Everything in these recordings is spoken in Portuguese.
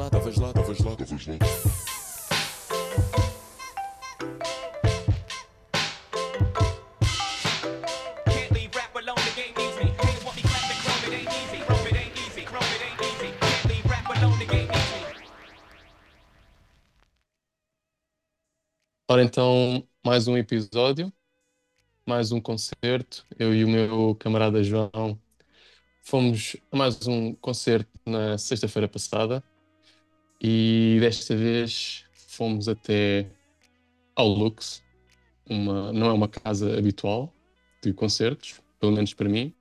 lá, estavas lá, estavas lá, estavas lá. Ora então, mais um episódio, mais um concerto. Eu e o meu camarada João fomos a mais um concerto na sexta-feira passada e desta vez fomos até ao Lux. Uma, não é uma casa habitual de concertos, pelo menos para mim,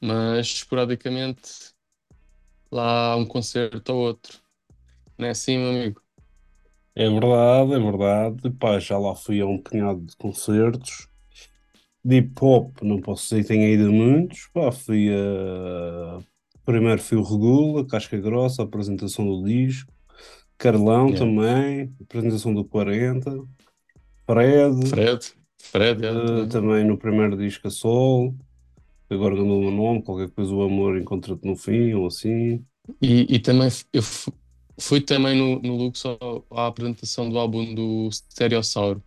mas esporadicamente lá um concerto ou outro. Não é assim, meu amigo? É verdade, é verdade. Pá, já lá fui a um punhado de concertos. De hip hop, não posso dizer que tenha ido muitos. Pá, fui a. Primeiro fui o Regula, Casca Grossa, a apresentação do disco. Carlão Yeah. também, apresentação do 40. Fred, Fred, Fred, é, eh, também. também no primeiro disco a Sol. Agora não o nome, qualquer coisa o amor encontra-te no fim, ou assim. E, e também eu fu- fui também no, no Lux à apresentação do álbum do Stereossauro.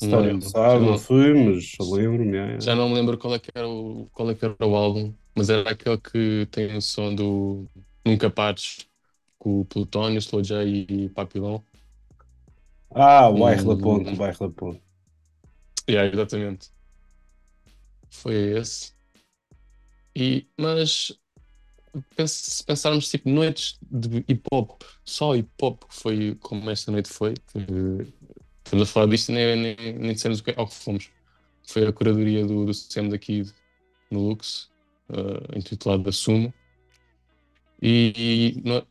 Já não não- fui, mas lembro-me. é. Já não me lembro qual é que era o, qual é que era o álbum, mas era aquele que tem o som do Nunca Pares, com o Plutónio, Slow J e Papillon. Ah, o bairro da Hum. Ponte, o bairro da Ponte. Yeah, exatamente. Foi esse. E, mas se pensarmos tipo noites de hip hop, só hip hop, foi como esta noite foi, estamos a falar disto e nem, nem, nem dissemos o que, ao que fomos. Foi a curadoria do, do Sam daqui no Lux, eh, intitulada Sumo. E, e no-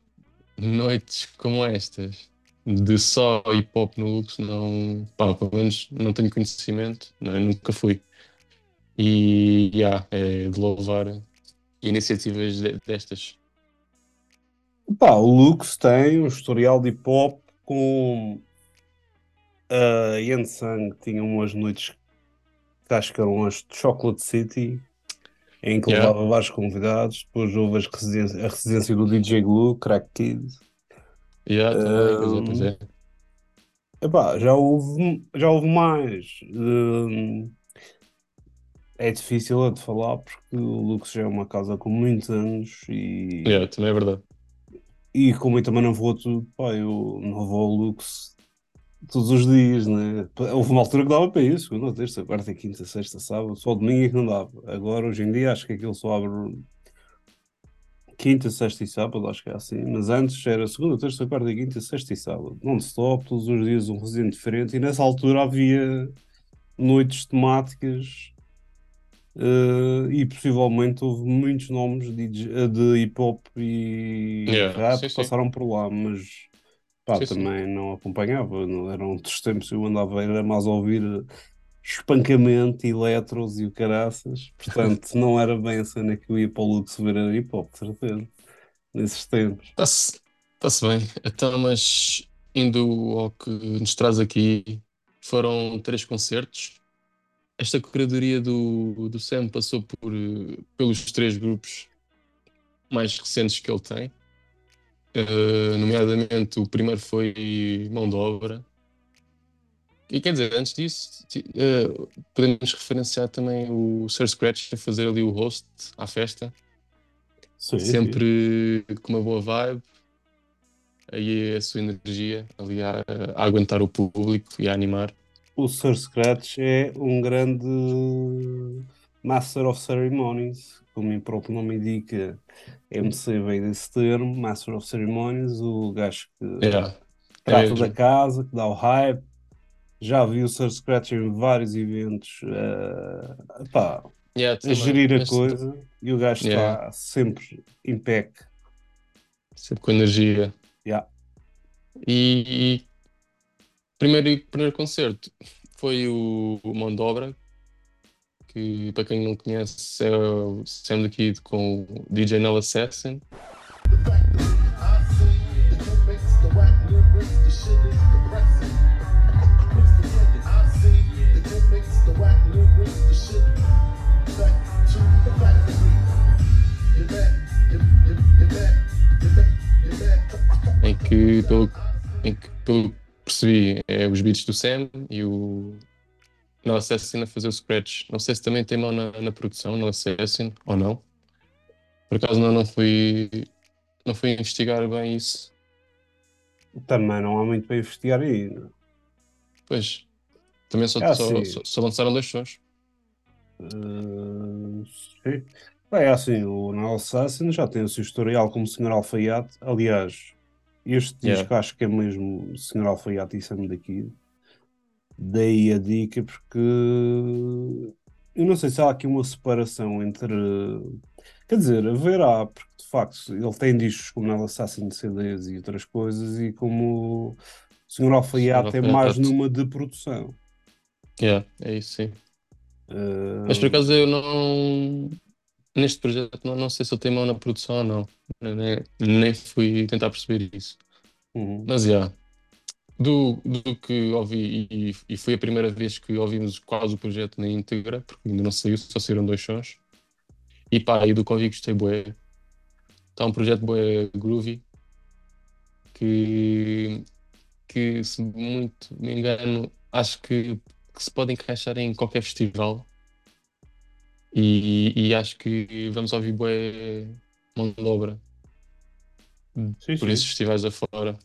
noites como estas, de só hip hop no Lux, não, pá, pelo menos não tenho conhecimento, não, nunca fui. E yeah, é de louvar iniciativas de- destas. Pá, o Lux tem um historial de hip hop com a Yansang tinha umas noites que acho que eram as Chocolate City, em que Yeah. levava vários convidados. Depois houve as residência- a residência do DJ Glue, Crack Kid. Yeah, também, pois é, Um, pois é. Epá, já houve, já houve mais. Hum, é difícil de falar porque o Lux já é uma casa com muitos anos e. Yeah, também é verdade. E como eu também não vou, pá, eu não vou ao Lux todos os dias, né? Houve uma altura que dava para isso, segunda, terça, quarta, quinta, sexta, sábado, só domingo é que não dava. Agora, hoje em dia, acho que aquilo só abre quinta, sexta e sábado, acho que é assim. Mas antes era segunda, terça, quarta, quinta, sexta e sábado. Non-stop, todos os dias um residente diferente. E nessa altura havia noites temáticas eh, e possivelmente houve muitos nomes de, de hip hop e Yeah, rap sim, que sim. passaram por lá, mas pá, Sim, sim. também não acompanhava. Não, eram outros tempos, eu andava era mais a ouvir espancamento, eletros e o caraças. Portanto, não era bem a cena que eu ia para o Lux ver era hip hop, certeza, nesses tempos. Está-se está-se bem. Então, mas indo ao que nos traz aqui, foram três concertos. Esta curadoria do, do Sam passou por, eh, pelos três grupos mais recentes que ele tem. Eh, nomeadamente, o primeiro foi Mão de Obra. E quer dizer, antes disso, eh, podemos referenciar também o Sir Scratch a fazer ali o host à festa Sim, sim. sempre com uma boa vibe, aí a sua energia ali a, a aguentar o público e a animar. O Sir Scratch é um grande Master of Ceremonies, como o próprio nome indica. MC vem desse termo, Master of Ceremonies, o gajo que Yeah, trata da casa, que dá o hype. Já vi o Sir Scratch em vários eventos eh, pá, Yeah, a gerir a Este- coisa e o gajo está Yeah. sempre em pec. Sempre com energia. Yeah. E, e primeiro, primeiro concerto foi o, o Mão de Obra, que para quem não conhece é o Sam the Kid com o DJ Null Assassin. que, pelo, em que, pelo percebi, é os beats do Sam e o Nel Assassin a fazer o scratch. Não sei se também tem mão na, na produção, Nel Assassin, ou não. Por acaso não, não fui, não fui investigar bem isso. Também não há muito para investigar aí. não é? Pois, também só, Ah, só, só, só lançaram sons. Uh, sim. Bem, É assim, o Nile Assassin já tem o seu historial como Sr. Alfaiate. Aliás, este Yeah. disco acho que é mesmo Sr. Alfaiate e Sam daqui. Dei a dica porque eu não sei se há aqui uma separação entre. Quer dizer, haverá, porque de facto ele tem discos como Nile Assassin de CDs e outras coisas, e como o Sr. Alfaiate Alfaiate. mais numa de produção. Yeah, é isso, sim. Uh, Mas por acaso eu não. Neste projeto não, não sei se ele tem mão na produção ou não. Nem, nem fui tentar perceber isso. uhum. Mas já. Do, do que ouvi, e, e foi a primeira vez que ouvimos quase o projeto na íntegra, porque ainda não saiu, só saíram dois sons. E pá, e do que ouvi gostei bué. Está um projeto bué groovy, que, que se muito me engano, acho que, que se pode encaixar em qualquer festival. E, e acho que vamos ouvir bué mão de obra Sim, por sim. esses festivais afora.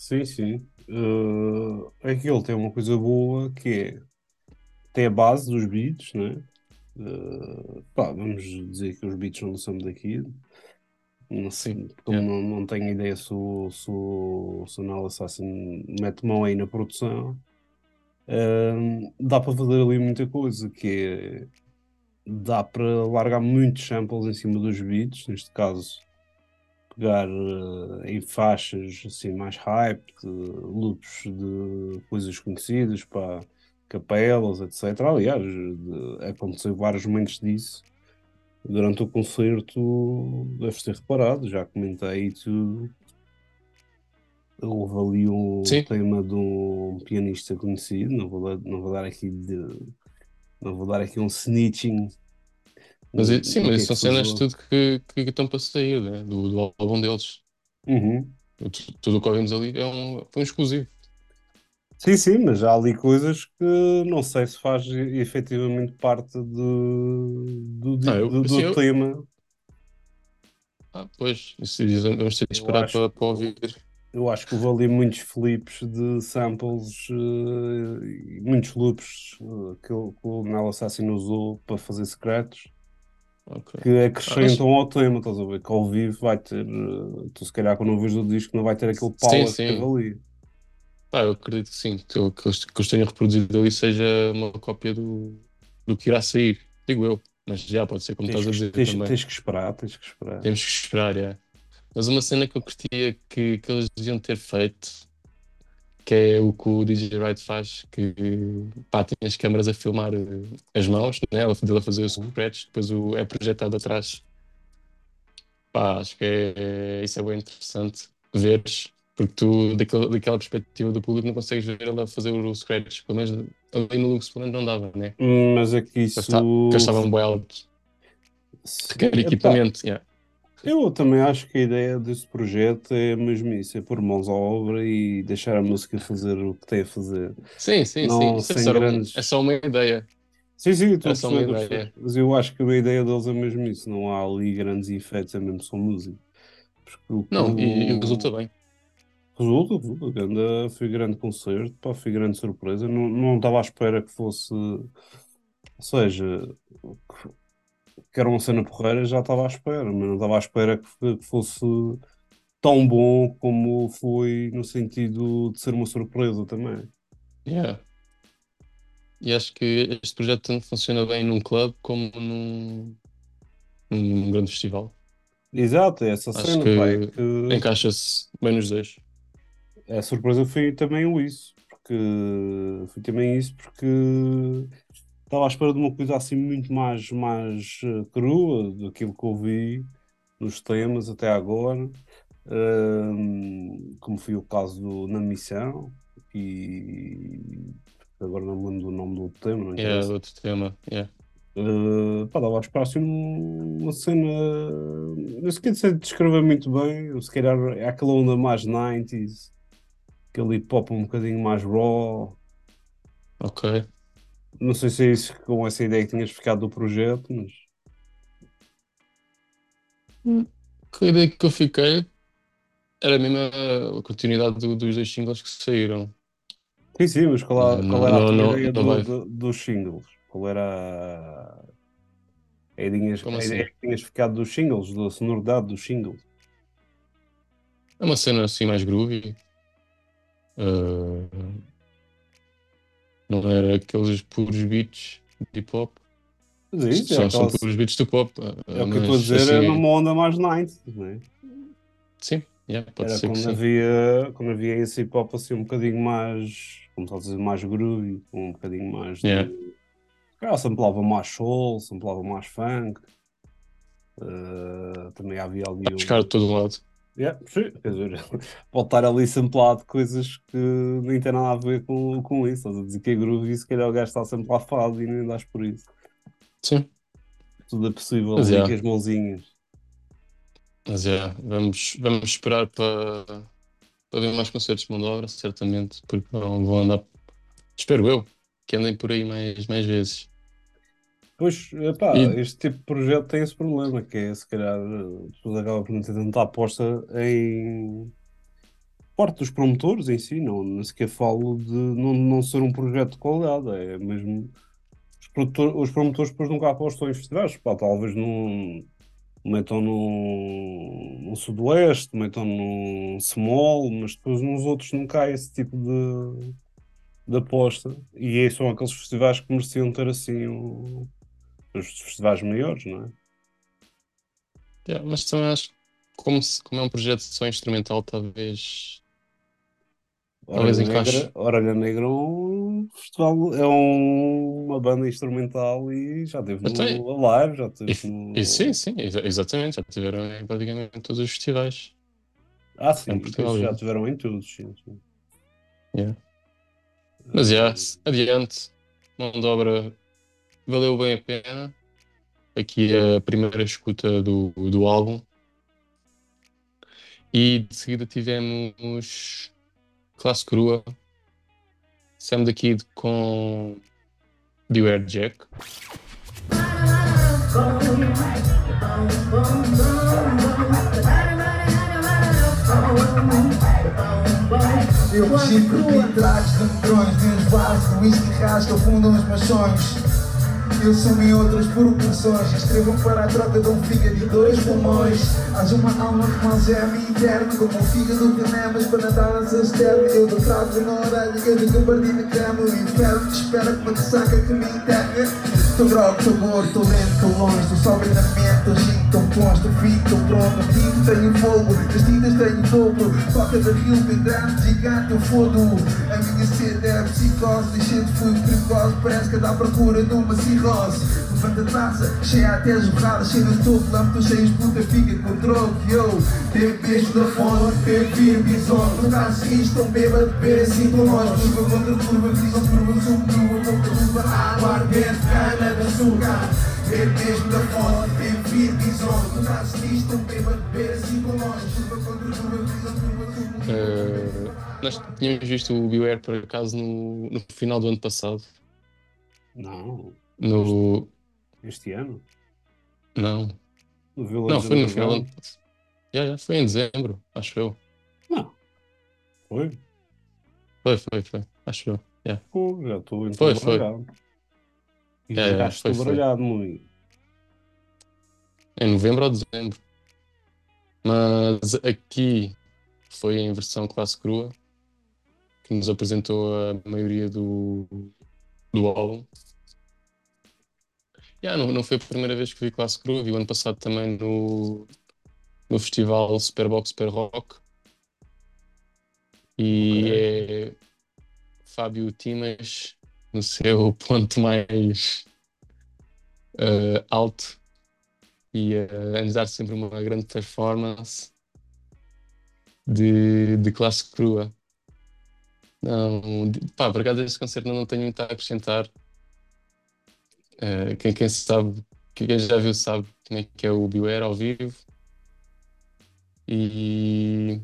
Sim, sim. Uh, aquilo tem uma coisa boa que é tem a base dos beats, né? Uh, pá, vamos dizer que os beats não são daqui. Não sei, Sim, como yeah. não, não tenho ideia se o, se o, se o Assassin mete mão aí na produção. Uh, dá para fazer ali muita coisa, que é dá para largar muitos samples em cima dos beats, neste caso pegar eh, em faixas assim mais hype, de loops de coisas conhecidas, para capelas, etc. Aliás, de- aconteceu vários momentos disso durante o concerto, deves ter reparado, já comentei isso. Houve ali um Sim. tema de um pianista conhecido, não vou não vou dar aqui de, não vou dar aqui um snitching. Mas, do- sim, do mas é são cenas tudo que, que estão para sair, né? do, do álbum deles. Uhum. Tu- Tudo o que ouvimos ali é um, foi um exclusivo. Sim, sim, mas há ali coisas que não sei se faz efetivamente parte de- do, Ah, eu- do, do sim, eu- tema. Ah, pois, isso isso vamos ter de esperar acho para, para ouvir. Eu acho que houve ali muitos flips de samples e muitos loops eh, que, o- que o Nile Assassin usou para fazer scratch Ok. que acrescentam ao tema, estás a ver? Que ao vivo vai ter, eh, tu se calhar quando ouves o disco não vai ter aquele Sim, power que sim. teve ali. Eu acredito que sim, que, eu- que tenham reproduzido ali seja uma cópia do, do que irá sair, digo eu. Mas já pode ser como Tens, estás a dizer tens- também. tens que esperar, tens que esperar. Temos que esperar, é. Mas uma cena que eu curtia que, que eles deviam ter feito, que é o que o DJ Wright faz, que pá, tem as câmaras a filmar eh, as mãos, né? ela- dele a fazer o scratch, depois o, é projetado atrás. Pá, acho que é, é- isso é bem interessante veres, porque tu, daquela, daquela perspectiva do público, não consegues ver ela fazer o scratch, pelo menos ali no Lux menos não dava, né? Hum, Mas é que isso. Está- porque eles estavam bem requer equipamento, yeah. Eu também acho que a ideia desse projeto é mesmo isso, é pôr mãos à obra e deixar a música fazer o que tem a fazer. Sim, sim, Não, sim. É sem só, grandes- é só uma ideia. Sim, sim, estou É só uma ideia. Mas eu acho que a ideia deles é mesmo isso, não há ali grandes efeitos, é mesmo só música. Porque o Não, e, e resulta bem. Resulta, resulta. Ganda, foi grande concerto, pá, foi grande surpresa. Não, não estava à espera que fosse. Ou seja, que, era uma cena porreira, já estava à espera, mas não estava à espera que, que fosse tão bom como foi no sentido de ser uma surpresa também. Yeah. E acho que este projeto tanto funciona bem num clube como num, num grande festival. Exato, é essa Acho cena, que pá, é que Encaixa-se bem nos dois. a surpresa foi também o isso, porque foi também isso, porque estava à espera de uma coisa assim muito mais, mais eh, crua daquilo que ouvi nos temas até agora, Ahm, como foi o caso do Na Missão, e agora não lembro do nome do tema, não É interessa. outro tema. Yeah. Uh, pá, dava a esperar assim um- uma cena. Não sei se descrever muito bem, se calhar é aquela onda mais 90s, aquele hip hop um bocadinho mais raw. Ok. Não sei se é isso com essa ideia que tinhas ficado do projeto, mas Que a ideia que eu fiquei era mesmo a, a continuidade do- dos dois singles que saíram. sim, sim, mas qual, Não, qual era a não, tua não, ideia não do- dos singles? Qual era a ideia, a assim? ideia que tinhas ficado dos singles, da sonoridade dos singles? É uma cena assim mais groovy. Uh, não era aqueles puros beats de hip hop. Mas é isso, é, São, são aquela- puros beats de pop. uh, é o que eu estou a dizer, assim, numa onda mais 90s, não é? Sim, yeah, pode Era ser que quando sim. havia, quando havia esse hip hop assim um bocadinho mais, como a dizer, mais groovy, um bocadinho mais de. Yeah. Ah, samplava mais soul, samplava mais funk. Uh, também havia ali A buscar de todo lado. Yeah, sim, quer dizer, pode estar ali samplado coisas que nem tem nada a ver com, com isso. Estás a dizer que é groovy e se calhar o gajo está sempre lá fado e nem dás por isso. Sim, Tudo é possível Mas é. com as mãozinhas. mas é, vamos, vamos esperar para, para ver mais concertos de mão de obra, certamente, porque vão, vão andar, espero eu, que andem por aí mais, mais vezes. Pois, epá, E- este tipo de projeto tem esse problema, que é se calhar depois acaba por não ter tanta aposta em parte dos promotores em si, não, nem sequer falo de não, não ser um projeto de qualidade, é mesmo os, os promotores depois nunca apostam em festivais, pá, talvez num metam num, num Sudoeste, metam num Small, mas depois nos outros nunca há esse tipo de, de aposta, e aí são aqueles festivais que mereciam ter assim um os festivais maiores, não é? Yeah, mas também acho que como, se- como é um projeto só instrumental, talvez. Talvez Orelha encaixe. Negra, Orelha Negra é um festival, é um- uma banda instrumental e já teve no Alive, já teve E, no... e sim, sim, exa- exatamente, já tiveram em praticamente todos os festivais. Ah, sim, em Portugal, já é. tiveram em todos, sim, sim. Yeah. Mas já, adiante, mão de obra valeu bem a pena. Aqui a primeira escuta do, do álbum. E de seguida tivemos Classe Crua, Sam da Kid com Beware Jack. Eu cresci por vitrados de medrões De uns vasos de whisky rasga fundam os machões Eu sou em outras proporções Escrevo para a troca de um fígado e dois pulmões. Hás uma alma que mal geme interno Como um fígado que nemas para nadar nas externas Eu dou trato na orelha, eu digo que parti na cama. O inferno que espera que ressaca que me enterra Estou gordo, estou lento, longe estou chique, estou posto Estou fit, estou pronto, vivo, tenho fogo. Nas tintas tenho dobro Toca da rio, grande, gigante, eu fodo. A minha sede é psicose. Deixei-te fui perigoso. Parece que à procura de uma cirrose. Levanta taça, cheia até jorrada Cheia no topo, lâmpadas cheias, puta fica com troco Yo, teve beijo da fome, vir bisonte No caso seguinte, estão bêbado, beber assim com nós Curva contra curva, visão, curva, sumo, curva, contra curva Água ardente, cana de açúcar Teve mesmo da fome, teve vir bisonte No caso seguinte, estão bêbado, beber assim com nós Curva contra curva, visão, curva Uh, nós tínhamos visto o Beware por acaso no, no final do ano passado. Não, No. este ano? Não, No não, foi no final do ano passado. Já, já, foi em dezembro, acho eu. Não, foi? Foi, foi, foi, acho eu. Yeah. Pô, já estou em Foi. E É, já é, estou muito. Em novembro ou dezembro. Mas aqui foi em versão classe crua que nos apresentou a maioria do, do álbum. Yeah, não, não foi a primeira vez que vi classe crua, vi o ano passado também no, no festival Superbox Super Rock. E é Fábio Timas no seu ponto mais eh, alto e uh, a nos dar sempre uma grande performance de, de classe crua. Não, de- pá, por acaso desse concerto não tenho muito a acrescentar. Eh, quem, quem sabe, quem já viu sabe como é que é o Beware ao vivo. E.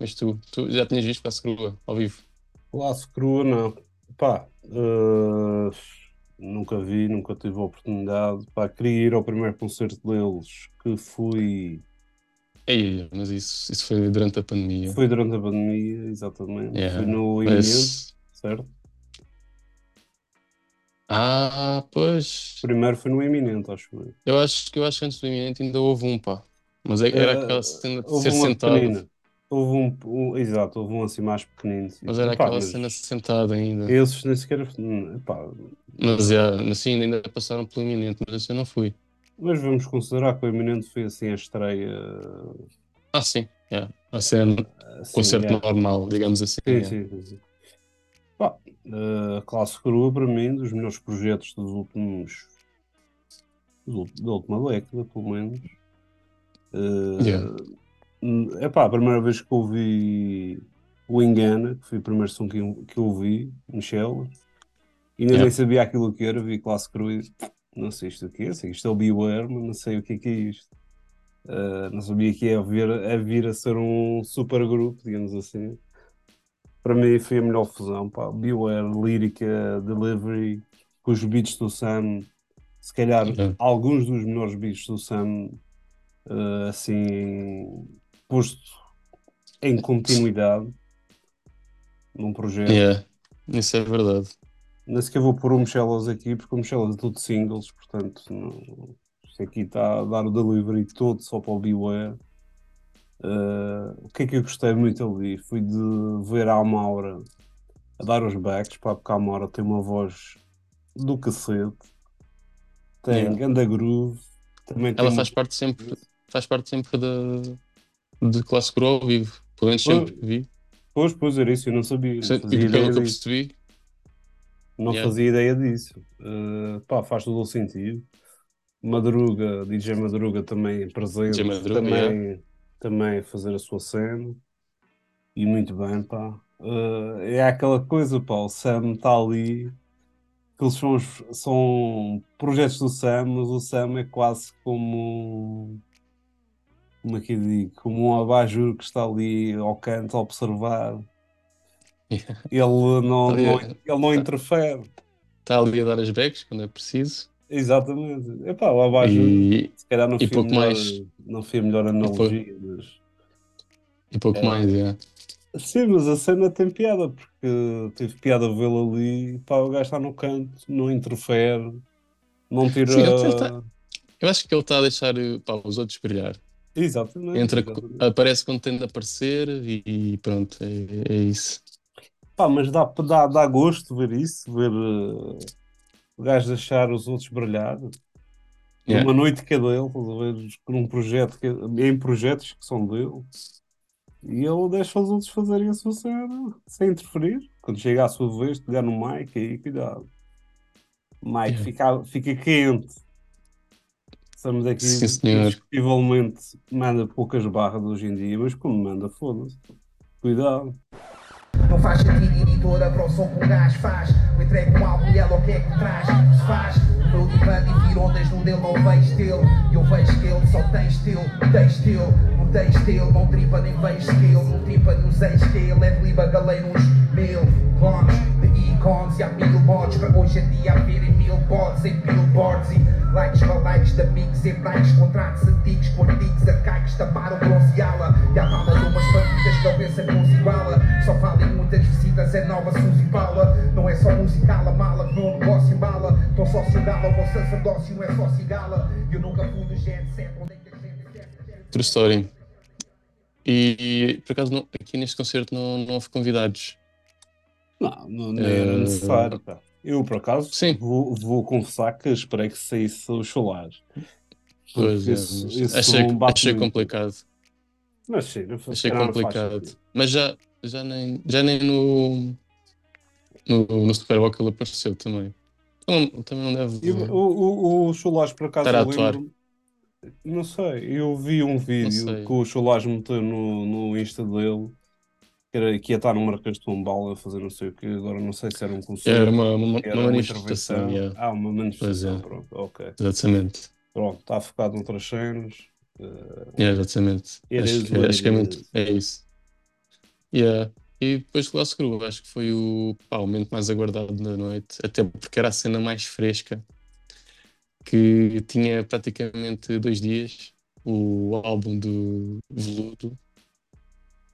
Mas tu, tu já tinhas visto Classe Crua ao vivo? Laço crua, não. Pá, eh, nunca vi, nunca tive a oportunidade. Pá, queria ir ao primeiro concerto deles, que fui. Ei, mas isso, isso foi durante a pandemia. Foi durante a pandemia, exatamente. Yeah, Foi no Iminente, mas- certo? Ah, pois. Primeiro foi no Iminente, acho eu. Eu acho que eu acho que antes do iminente ainda houve um, pá. Mas é- era Eh, aquela cena de ser sentado. Houve um, um- exato, houve um assim mais pequenino. sim. Mas era Epá, aquela mas cena sentado ainda. Esses nem sequer. hum, epá, Mas já, assim, ainda passaram pelo iminente, mas esse eu não fui. mas vamos considerar que o Iminente foi assim a estreia. Ah, sim, yeah. a cena, Assim, concerto é. normal, digamos assim. Sim, yeah. sim, sim, sim. Pá, eh, a classe crua para mim, dos melhores projetos dos últimos da última década, pelo menos. Eh, Yeah. hum, epá, a primeira vez que ouvi o Engana, que foi o primeiro som que que ouvi, Michel, ainda Yeah. nem sabia aquilo que era, vi classe crua e não sei isto o que é, sei isto é o Beware, mas não sei o que é que é isto. Eh, não sabia que ia vir, a vir a ser um super grupo, digamos assim. Para mim foi a melhor fusão, pá. Beware, lírica, delivery, com os beats do Sam, se calhar Yeah. alguns dos melhores beats do Sam, eh, assim, posto em continuidade num projeto. Yeah, Isso é verdade. Nem sequer vou pôr o Michelas aqui, porque o Michelas é tudo singles, portanto, não... isto aqui está a dar o delivery todo só para o Beware. Eh, o que é que eu gostei muito ali? Foi de ver a Amaura a dar os backs, pá, porque a Amaura tem uma voz do cacete, tem Yeah. groove, também tem Ela faz parte sempre, faz parte sempre da, de classe ao vivo. Pelo menos sempre que vi. Pois, pois era isso, eu não sabia, não e pelo que eu percebi, Não Yeah. fazia ideia disso. Uh, pá, faz todo o sentido. Madruga, DJ Madruga também presente, DJ Madruga, também, também a fazer a sua cena. E muito bem, pá. Uh, é aquela coisa, pá, o Sam está ali. Aqueles são, os- são projetos do Sam, mas o Sam é quase como. Como é que eu digo? Como um abajur que está ali ao canto a observar. Yeah. Ele não, Ali, não, é- ele não interfere. está ali a dar as backs quando é preciso. Exatamente. Epá, o abajur, E, se calhar não e foi, pouco melhor, mais. não foi a melhor analogia, mas... e pouco É. mais, yeah. Sim, mas a cena tem piada, porque teve piada vê-lo ali, pá, o gajo está no canto, não interfere, não tira... Sim, ele tenta- Eu acho que ele está a deixar pá, os outros brilhar. Exatamente. Entra, exatamente. aparece quando tem de aparecer e, e pronto, é, é isso. Pá, mas dá, dá, dá gosto ver isso, ver uh, o gajo deixar os outros brilhar. Yeah. Uma noite que é dele, estás a ver, com um projeto que, em projetos que são dele. E ele deixa os outros fazerem a sua cena sem interferir. Quando chega à sua vez, pegar no mic, aí cuidado. O mic Yeah. fica, fica quente. Estamos aqui, Sim, senhor. indiscutivelmente, manda poucas barras hoje em dia, mas como manda, foda-se. Cuidado. Não faz sentido editora para o som que um gajo faz. Eu entrego um álbum e ela o que é que traz? Se faz. O meu divã divide ondas no dele, não vejo estilo. E eu vejo que ele só tem estilo, tem estilo. Não tem estilo, não tripa nem vejo skill. Não tripa nos ex que ele é de liba galera uns mil clones de icons e há mil mods. Para hoje em dia haverem mil bots em billboards e likes para likes de amigos em likes. Contratos antigos com artigos arcaicos taparam bronzeá-la. E há mala de umas famílias que eu penso que não se iguala. Só valem muitas visitas, é nova Suzy Paula. Não é só musical, a mala que meu negócio embala. Tô só cigala, o meu sacerdócio não é só cigala. Eu nunca fui do jet set, onde é que a gente quer? True story. E, e, por acaso não- aqui neste concerto não, não houve convidados. Não, não, nem era Eh, necessário. pá. Eu, por acaso, Sim. Vou, vou confessar que esperei que saísse o Cholares. Pois, é, esse- mas esse achei, bate achei complicado. Mas sim, não faz- Achei faz complicado. sentido. Mas já, já, nem, já nem no, no, no Super Bowl ele apareceu também. Então, também não deve. E o, o, o Cholares, por acaso, Estar a eu atuar. lembro. Não sei, eu vi um vídeo que o Cholares meteu no, no Insta dele que, era, que ia estar no Marquês de Pombal a fazer não sei o que, agora não sei se era um concerto. Era uma, uma, era uma manifestação, intervenção. yeah, Ah, uma manifestação, é. pronto, ok. exatamente. Pronto, está focado noutras cenas. Yeah, exatamente. Acho que, what acho que é it muito. É isso. Yeah. E depois Classe Cru, acho que foi o, pá, o momento mais aguardado da noite, até porque era a cena mais fresca, que tinha praticamente dois dias, o álbum do Veludo,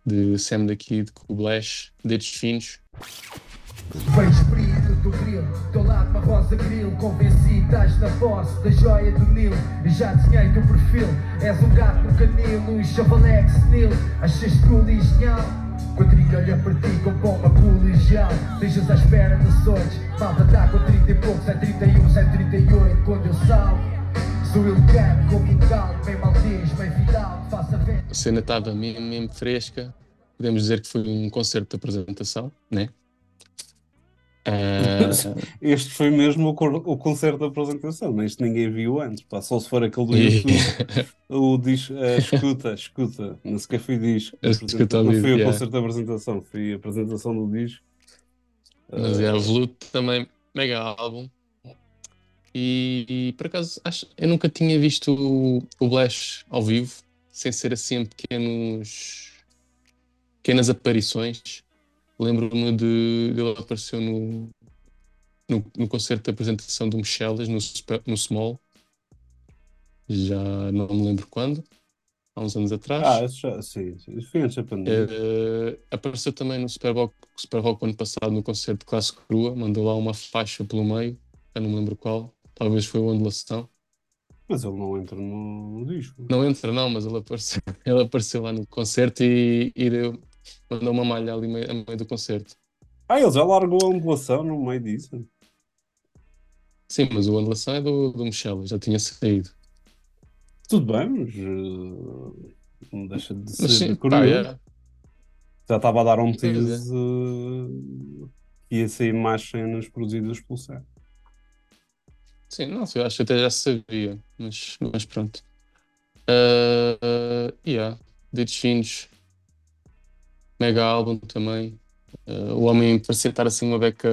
de Sam da Kid, com o Blash, Dedos Finos. Vejo espírito do grilo, teu lado uma rosa grilo Convencido, estás na posse da joia do Nilo já desenhei teu perfil, és um gato no canil Um chavalex senil, achas e genial Quadrilha olha para ti com bomba colegial. Deixas à espera de sortes Malta tá com 30 e poucos, é 31, é 38 Quando eu salgo, sou elegante como um galo Bem bem vidal, faço a venda A cena estava mesmo, mesmo fresca. Podemos dizer que foi um concerto de apresentação, né? Ah, Este foi mesmo o, o concerto da apresentação, mas este ninguém viu antes, pá, só se for aquele do YouTube. O diz, eh, escuta, escuta, não sequer foi disco. Escuta não foi o yeah. concerto da apresentação, foi a apresentação do disco. Mas Eh, é, o Veludo também, mega álbum. E, e, por acaso, acho, eu nunca tinha visto o, o Blash ao vivo, sem ser assim em pequenos, pequenas aparições. Lembro-me de, de ele apareceu no, no, no concerto de apresentação do Michelas, no, no Small. Já não me lembro quando, há uns anos atrás. Ah, isso já, sim, isso foi antes da pandemia. Eh, apareceu também no Super Bowl, Super Bowl ano passado no concerto de classe crua, mandou lá uma faixa pelo meio, eu não me lembro qual, talvez foi o Ondulação. Mas ele não entra no, disco. Não entra, não, mas ele apareceu, ele apareceu lá no concerto e, e deu, mandou uma malha ali meio, a meio do concerto. Ah, ele já largou a ondulação no meio disso. Sim, mas o Ondulação é do, do Michel, já tinha saído. Tudo bem, mas eh, não deixa de ser Mas sim, curioso. é. Já estava a dar um é. tease eh, que ia sair mais cenas produzidas pelo Sam. Sim, não, eu acho que até já sabia, mas, mas pronto. Uh, yeah, Dedos Finos, mega álbum também. Uh, o homem parecia estar assim uma beca,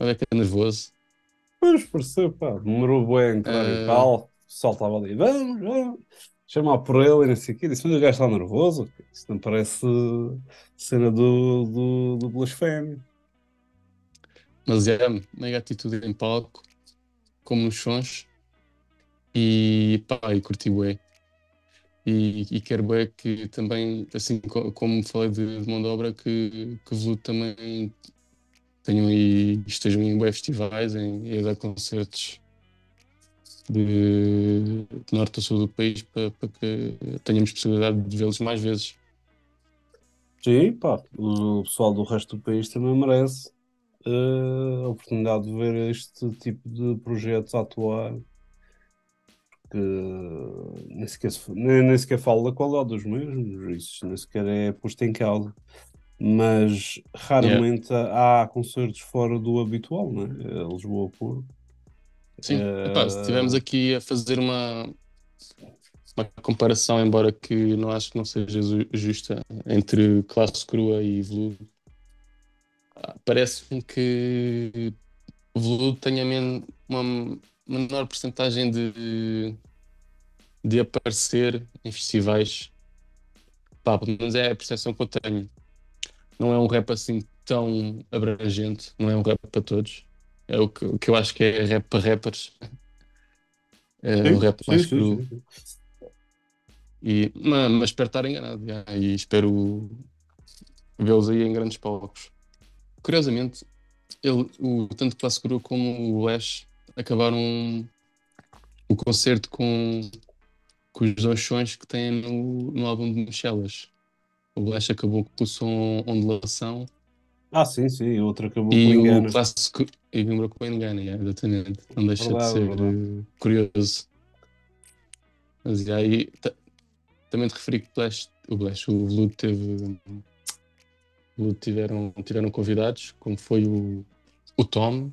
uma beca nervoso. Pois, pareceu, pá, demorou bem a entrar e tal. O pessoal estava ali, vamos, vamos, chamar por ele e não sei o quê. Disse, mas o gajo está nervoso. Isso não parece cena do, do, do blasfémio. Mas é, mega atitude em palco, como nos sons. E pá, e curti bué. E, e quero bué que também, assim co- como falei de, de mão de obra, que, que Veludo também tenham aí, estejam em bué festivais, em, e a dar concertos de, de norte a sul do país para, para que tenhamos possibilidade de vê-los mais vezes. Sim, pá, o pessoal do resto do país também merece eh, a oportunidade de ver este tipo de projetos a atuar. Porque nem sequer, se- nem, nem sequer falo da qualidade dos mesmos, isso nem sequer é posto em causa. Mas raramente há concertos fora do habitual, né? Lisboa Porto. Sim, Eh, epá, se estivermos aqui a fazer uma, uma comparação, embora que não acho que não seja ju- justa, entre classe crua e veludo, ah, parece-me que o veludo tenha men- uma menor porcentagem de, de aparecer em festivais. Pá, pelo menos é a percepção que eu tenho. Não é um rap assim tão abrangente, não é um rap para todos. É o que, o que eu acho que é rap para rappers. É sim, um rap mais sim, cru. sim, sim. E, mas, mas espero estar enganado. já, e espero vê-los aí em grandes palcos. Curiosamente, ele, o, tanto Classe Cru como o Ash acabaram o concerto com, com os dois sons que têm no, no álbum de Michelas. O Ash acabou com o som Ondulação Ah, sim, sim, outro acabou e com o engano. clássico e lembrou com engana, yeah, exatamente. Não deixa Verdade, de ser verdade. eh, curioso. Mas e aí ta- também te referi que o o Blash, o Veludo teve. Tiveram, tiveram convidados, como foi o, o Tom,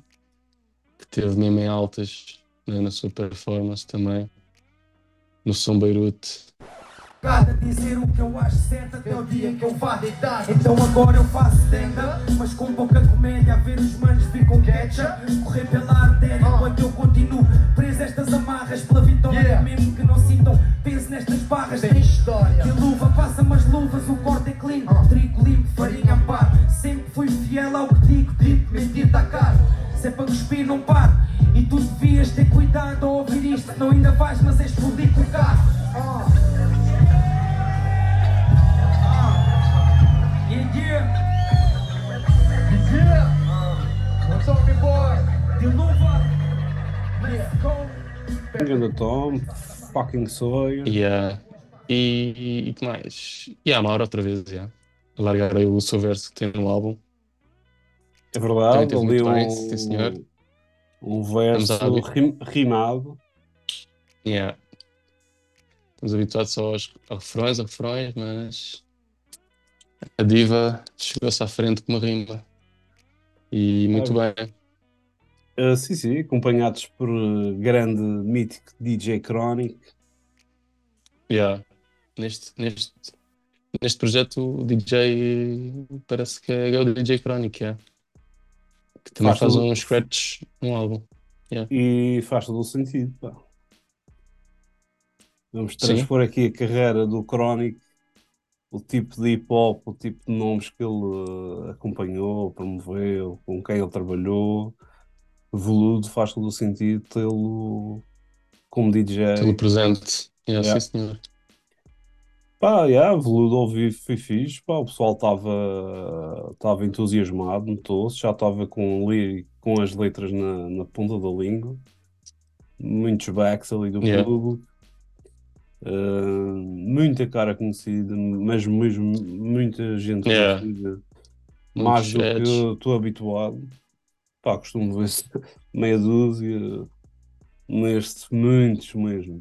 que teve mesmo em altas né, na sua performance também. No Som Beirute. Cada dizer o que eu acho certo até o dia que eu vá deitar. Então agora eu faço stand-up, mas com pouca comédia. A ver os manos vir com ketchup, correr pela artéria enquanto eu continuo preso a estas amarras pela vitória. Mesmo que não sintam peso nestas barras. Tem história. E luva, passa-me as luvas, o corte é clean. Trigo limpo, farinha a par. Sempre fui fiel ao que digo, tipo, mentir tá caro. Se é para cuspir, não paro. E tu devias ter cuidado ao ouvir isto. Não ainda vais, mas é explodir com o carro. Ah. Yeah, yeah. Yeah. What's up, me boy? De luva. Let's go. Grande Tom, fucking Sawyer. Yeah. E, e que mais? E a Amara outra vez, yeah. Largar aí o seu verso que tem no álbum. É verdade, ali um, bem, sim, senhor. um verso rim- rimado. Yeah. Estamos habituados só aos, aos refrões, a refrões, mas a diva chegou-se à frente com uma rima. E muito bem. Uh, sim, sim, acompanhados por uh, grande mítico DJ Chronic. Yeah. Neste, neste, neste projeto o DJ parece que é o DJ Chronic, yeah. que também Faz faz uns scratches no álbum. E faz todo o sentido. pá. Vamos Sim. transpor aqui a carreira do Chronic, o tipo de hip hop, o tipo de nomes que ele uh, acompanhou, promoveu, com quem ele trabalhou. Veludo faz todo o sentido tê-lo como DJ. Pelo presente. Yeah, Yeah. Sim, senhor. Pá, yeah, Veludo ao vivo foi fixe, pá, o pessoal estava estava entusiasmado, notou-se, já estava com, li- com as letras na, na ponta da língua, muitos backs ali do Yeah. público, Uh, muita cara conhecida, mas mesmo muita gente Yeah. conhecida, Muitos mais do que eu estou habituado, pá, costumo ver meia dúzia, neste, muitos mesmo.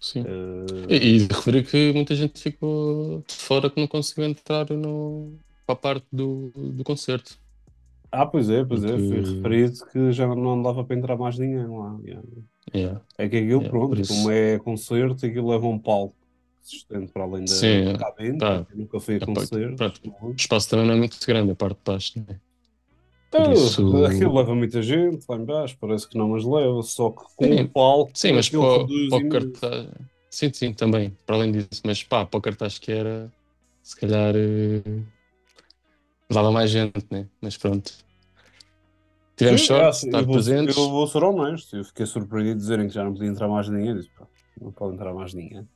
Sim. Uh, E, e referir que muita gente ficou de fora que não conseguiu entrar no, para a parte do, do concerto. Ah, pois é, pois é, foi Porque- referido que já não dava para entrar mais ninguém lá. yeah. Yeah. É que aquilo, Yeah, pronto, isso- como é concerto, aquilo leva um palco estende para além da Sim, é. cabine, Tá. nunca fui a É, pá, concertos. pronto. O espaço também não é muito grande, a parte de baixo. Né? Ah, Por isso- Aquilo leva muita gente lá embaixo, parece que não, mas leva, só que com Sim. o palco Sim, mas para, para o cartaz. Sim, sim, também. Para além disso, mas pá, para o cartaz que era, se calhar eh, levava mais gente, né? Mas pronto. Tivemos sorte é, de estar eu vou, presentes. Eu vou ser honesto, eu fiquei surpreendido de dizerem que já não podia entrar mais ninguém. Disse, pá, não pode entrar mais ninguém.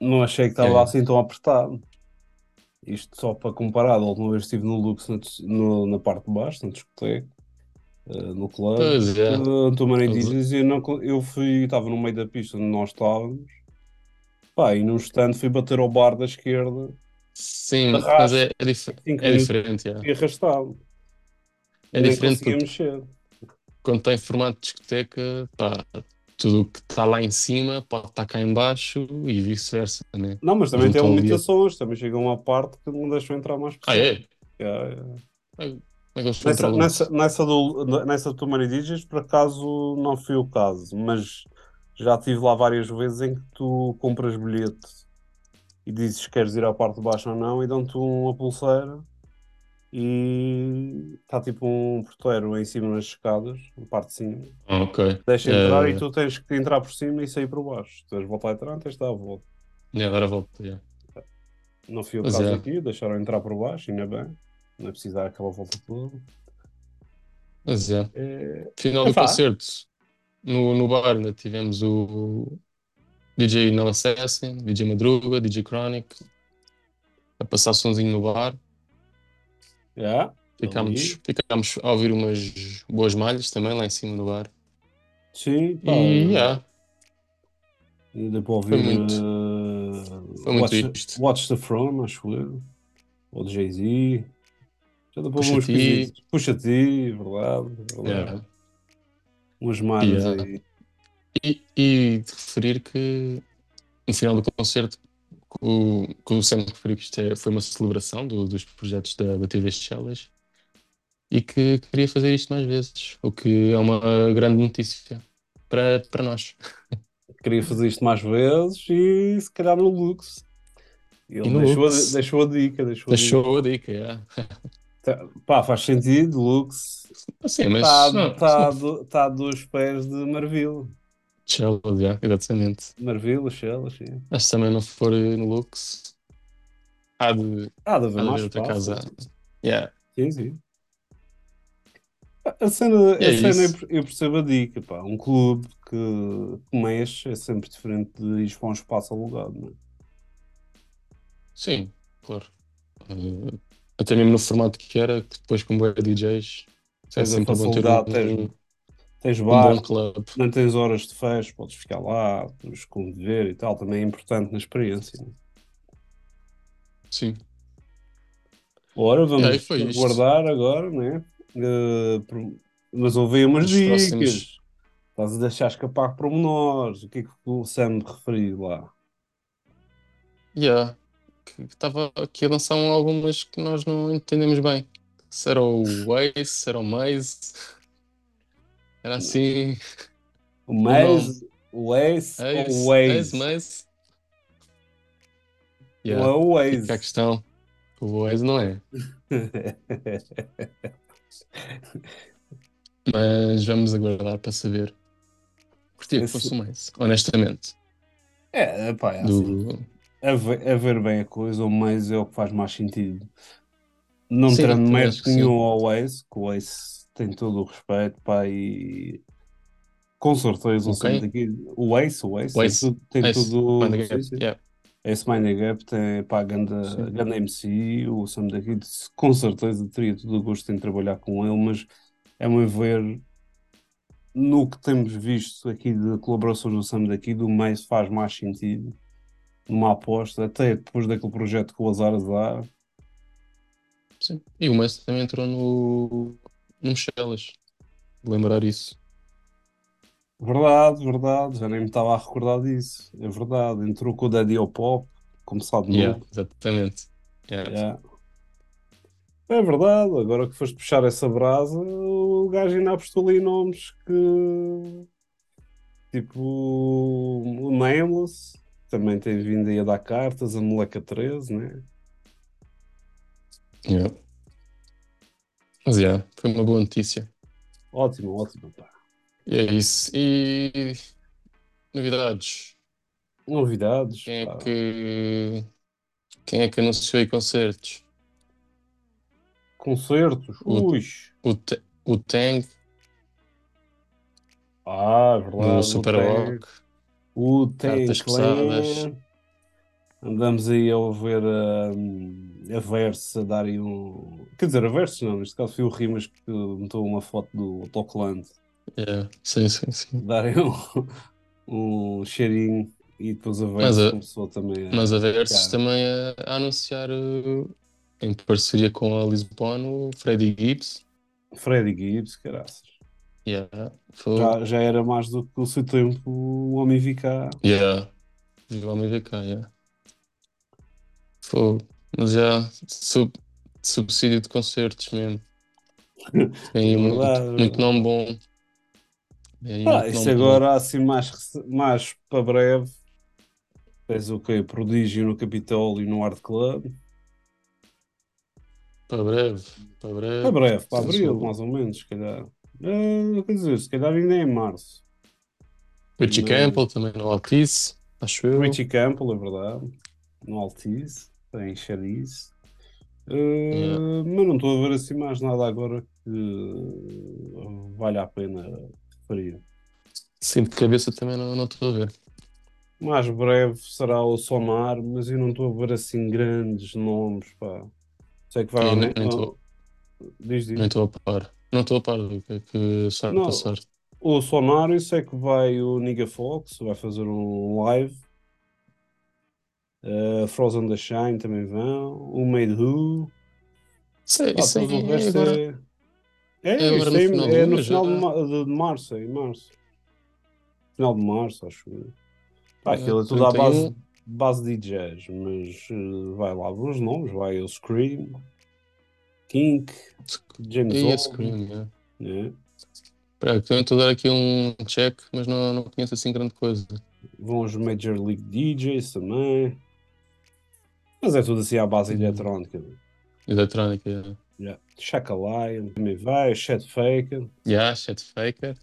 Não achei que estava É. assim tão apertado. Isto só para comparar, da última vez estive no Lux na, no- na parte de baixo, na discoteca, eh, no clube. Pois é. Uh, é. dizes não, eu fui, estava no meio da pista onde nós estávamos. Pá, e num instante fui bater ao bar da esquerda Sim, Arrasto. mas é, é, dif- é diferente. yeah. e arrastado. É diferente porque mexer. quando tem formato de discoteca, pá, tudo o que está lá em cima pode estar cá em baixo e vice-versa, né? Não, mas também tem limitações. Também chega uma parte que não deixam entrar mais Ah, pessoas. é? Yeah, yeah. Como é que eles Nessa, nessa, nessa, do, nessa do por acaso, não foi o caso, mas já estive lá várias vezes em que tu compras bilhete e dizes que queres ir à parte de baixo ou não, e dão-te uma pulseira e está tipo um porteiro em cima nas escadas, na parte de cima. Ah, ok. Deixa entrar Eh, e tu tens que entrar por cima e sair por baixo. Tu tens de voltar a entrar, tens de dar a volta. Agora volta. yeah. Não foi o caso é. aqui, deixaram entrar por baixo, ainda bem. Não é preciso dar aquela volta toda. Mas é. É, Final do Epá. concerto. No, no bar ainda tivemos o DJ No Assassin, DJ Madruga, DJ Chronic. A passar sonzinho no bar. Yeah, Ficámos, ficámos a ouvir umas boas malhas também lá em cima do bar. Sim, pá, E yeah, ainda para ouvir Foi muito- eh, foi muito Watch. Watch the Throne, acho eu. Ou de Jay-Z. Já deu para Pusha umas T. coisitas. Puxa ti, verdade. verdade. yeah. Umas malhas Yeah. aí. E, e de referir que no final do concerto, o, que o Sam referiu que isto é- foi uma celebração do- dos projetos da, da TV Challenge e que queria fazer isto mais vezes, o que é uma grande notícia para, para nós. Quer queria fazer isto mais vezes e se calhar no Lux. Ele no deixou, a- Lux. deixou a dica, deixou, a dica. Deixou a dica, yeah. Tá- Pá, faz sentido, Lux Assim, mas está tá, sim. tá a dois pés de Marvila. Chelsea, yeah, exatamente. Marvila, Chelas, sim. Mas se também não for no Lux, há de, Há de haver há de mais haver outra espaço. casa. Yeah. Sim, sim. A cena, É a cena eu per- eu percebo a dica, pá. Um clube que, que mexe é sempre diferente de ir para um espaço alugado, não é? Sim, claro. Eh, até mesmo no formato que era, que depois com bué DJs, é sempre bom ter um, tens, tens um bar, bom clube. não tens horas de fecho, podes ficar lá, podes conviver e tal, também é importante na experiência. não é? Sim. Ora, vamos É, e foi isto. guardar agora, né? Por- mas ouvi umas Nos dicas. Estás a deixar escapar pormenores. O que é que o Sam referiu lá? Yeah. Estava aqui a lançar um algumas que nós não entendemos bem. Se era o Waze, se era o Maze. Era assim. O Maze, o Ace, ou o Waze? Ace, Maze. Não é Yeah. o Waze. Fica a questão. O Waze não é. Mas vamos aguardar para saber. Curtia que fosse o Maze, honestamente. É, pá, é assim. Do... A ver, a ver bem a coisa, o Maze é o que faz mais sentido. Não também mérito que nenhum ao Waze, que o Waze tem todo o respeito, pá, e com certeza o O Sam quem? daqui, o Waze, o tem Waze. tudo, tem Ace, tudo, yeah. Esse the Gap tem, pá, ganda, Sim. ganda MC, o Sam daqui com certeza teria todo o gosto em trabalhar com ele, mas é meu ver, no que temos visto aqui de colaborações do Sam daqui, do Maze faz mais sentido numa aposta, até depois daquele projeto com o Azar Azar. Sim. E o Maze também entrou no, no Michelas. Lembrar isso. Verdade, verdade, já nem me estava a recordar disso. É verdade, entrou com o Daddy ao Pop, começar de Yeah, novo. exatamente. Yeah. Yeah. É verdade, agora que foste puxar essa brasa, o gajo ainda apostou ali nomes que. Tipo. O Nameless também tem vindo aí a dar cartas, a Moleca 13, né? Yeah. Mas yeah, foi uma boa notícia. Ótimo, ótimo, pá. E é isso. E novidades. Novidades. Quem é pá. que quem é que anunciou aí concertos? Concertos. O- Ui. O, Te- o Tang Ah, é verdade. no o Super. Rock. O Tem Cartas pesadas. Andamos aí a ouvir a, a Verse a dar aí um. Quer dizer, a Verse não, neste caso foi o Rimas que meteu uma foto do Tokland. Yeah. Sim, sim, sim. Darem um, um cheirinho e depois a Verse começou também a. Mas a Cara. também a, a anunciar uh, em parceria com a Lisbon o Freddie Gibbs. Freddy Gibbs, caraças. Yeah. Foi, Já, já era mais do que o seu tempo o Homem VK. yeah. O MVK, yeah. Foi, mas já sub, subsídio de concertos mesmo. Tem aí muito, Verdade, muito verdade. nome bom. Aí Ah, muito isso nome bom. agora assim mais, mais para breve. Tens o quê? Prodígio no Capitólio e no Art Club. Para breve, para breve. Para breve, para abril, mais ou menos, se calhar. Eh, quer dizer, se calhar ainda é em março. Richie Não. Campbell também no Altice, acho eu. Richie Campbell, é verdade. No Altice, tem Charice. Eh, Yeah. Mas não estou a ver assim mais nada agora que eh, vale a pena referir. Sim, de cabeça também não estou a ver. Mais breve será o Sonar, mas eu não estou a ver assim grandes nomes, pá. Sei que vai Eu nem- estou a par. Não estou a par do que é que está a Não. passar. O Sonar, eu sei que vai o Nigga Fox, vai fazer um live. Uh, Frozen the Shine também vão. O Made Who. Sei, Ah, o é resto agora. é. É, é agora isto no é, final é no final de, ma- de- março, é em março. Final de março, acho. Pá, É, aquilo é tudo à 31. base, base de DJs, mas uh, vai lá alguns nomes, vai o Scream, Kink, James E Bond, Scream, né? Espera, estou a dar aqui um check, mas não, não conheço assim grande coisa. Vão os Major League DJs também. Mas é tudo assim à base Hum. eletrónica. Eletrónica. yeah. Yeah. Chaka Lion também vai, Chet Faker. Yeah, Chet Faker.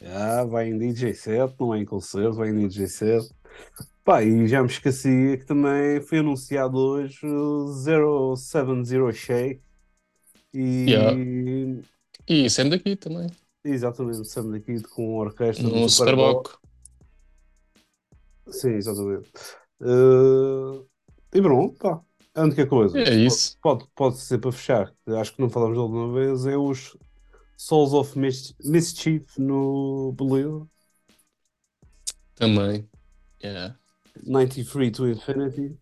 Yeah, vai em DJ set, não é em concerto, vai em DJ set. Pá, e já me esqueci que também foi anunciado hoje o 070 Shake. E Yeah. E Sam daqui também. exatamente, Sam daqui com a orquestra No. Superboc. Sim, exatamente. Eh, e pronto, pá. A única coisa. É isso. Pode, pode ser para fechar, acho que não falamos de alguma vez, é os Souls of Mis- Mischief no Believer. Também. Yeah. 93 to Infinity.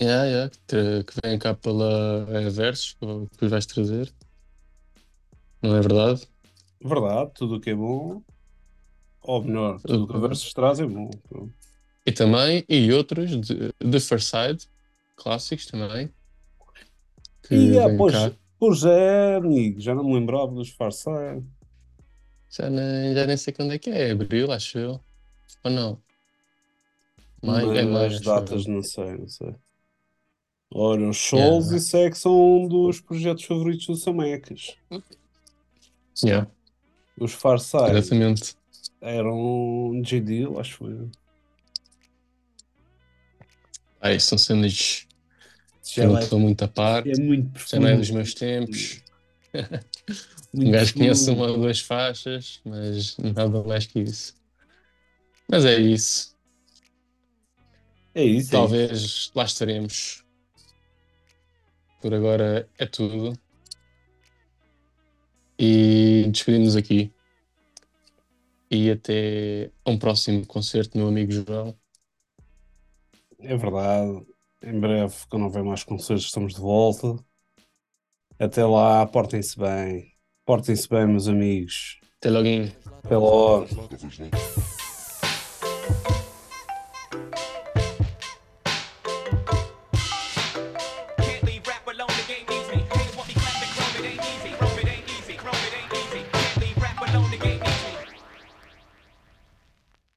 Yeah, yeah. Que, que vem cá pela é, Versus, que, vais trazer. Não é verdade? Verdade, tudo o que é bom. Ou melhor, tudo o que o Versus traz é bom. Pronto. E também, e outros de, de First Side, clássicos também. E ah, pois, cá. pois é, amigo, já não me lembrava dos Farside. Já nem, já nem sei quando é que é, abril, acho eu. Ou não? Maio, é Mas maio, as datas eu. não sei, não sei. Ora, os Souls, Yeah. isso é que são um dos projetos favoritos do Samecas. Yeah, Os Farside exatamente. eram G-Deal, acho que foi. Ai, são cenas que eu não vai- estou muito a par. é muito Já não é dos profundo. meus tempos. Um gajo conhece profundo. uma ou duas faixas, mas nada mais que isso. Mas é isso. É isso, é isso. Talvez lá estaremos. Por agora é tudo. E despedimos aqui. E até um próximo concerto, meu amigo João. É verdade. Em breve, quando houver mais concertos, estamos de volta. Até lá, portem-se bem. Portem-se bem, meus amigos. Até logo. Até logo.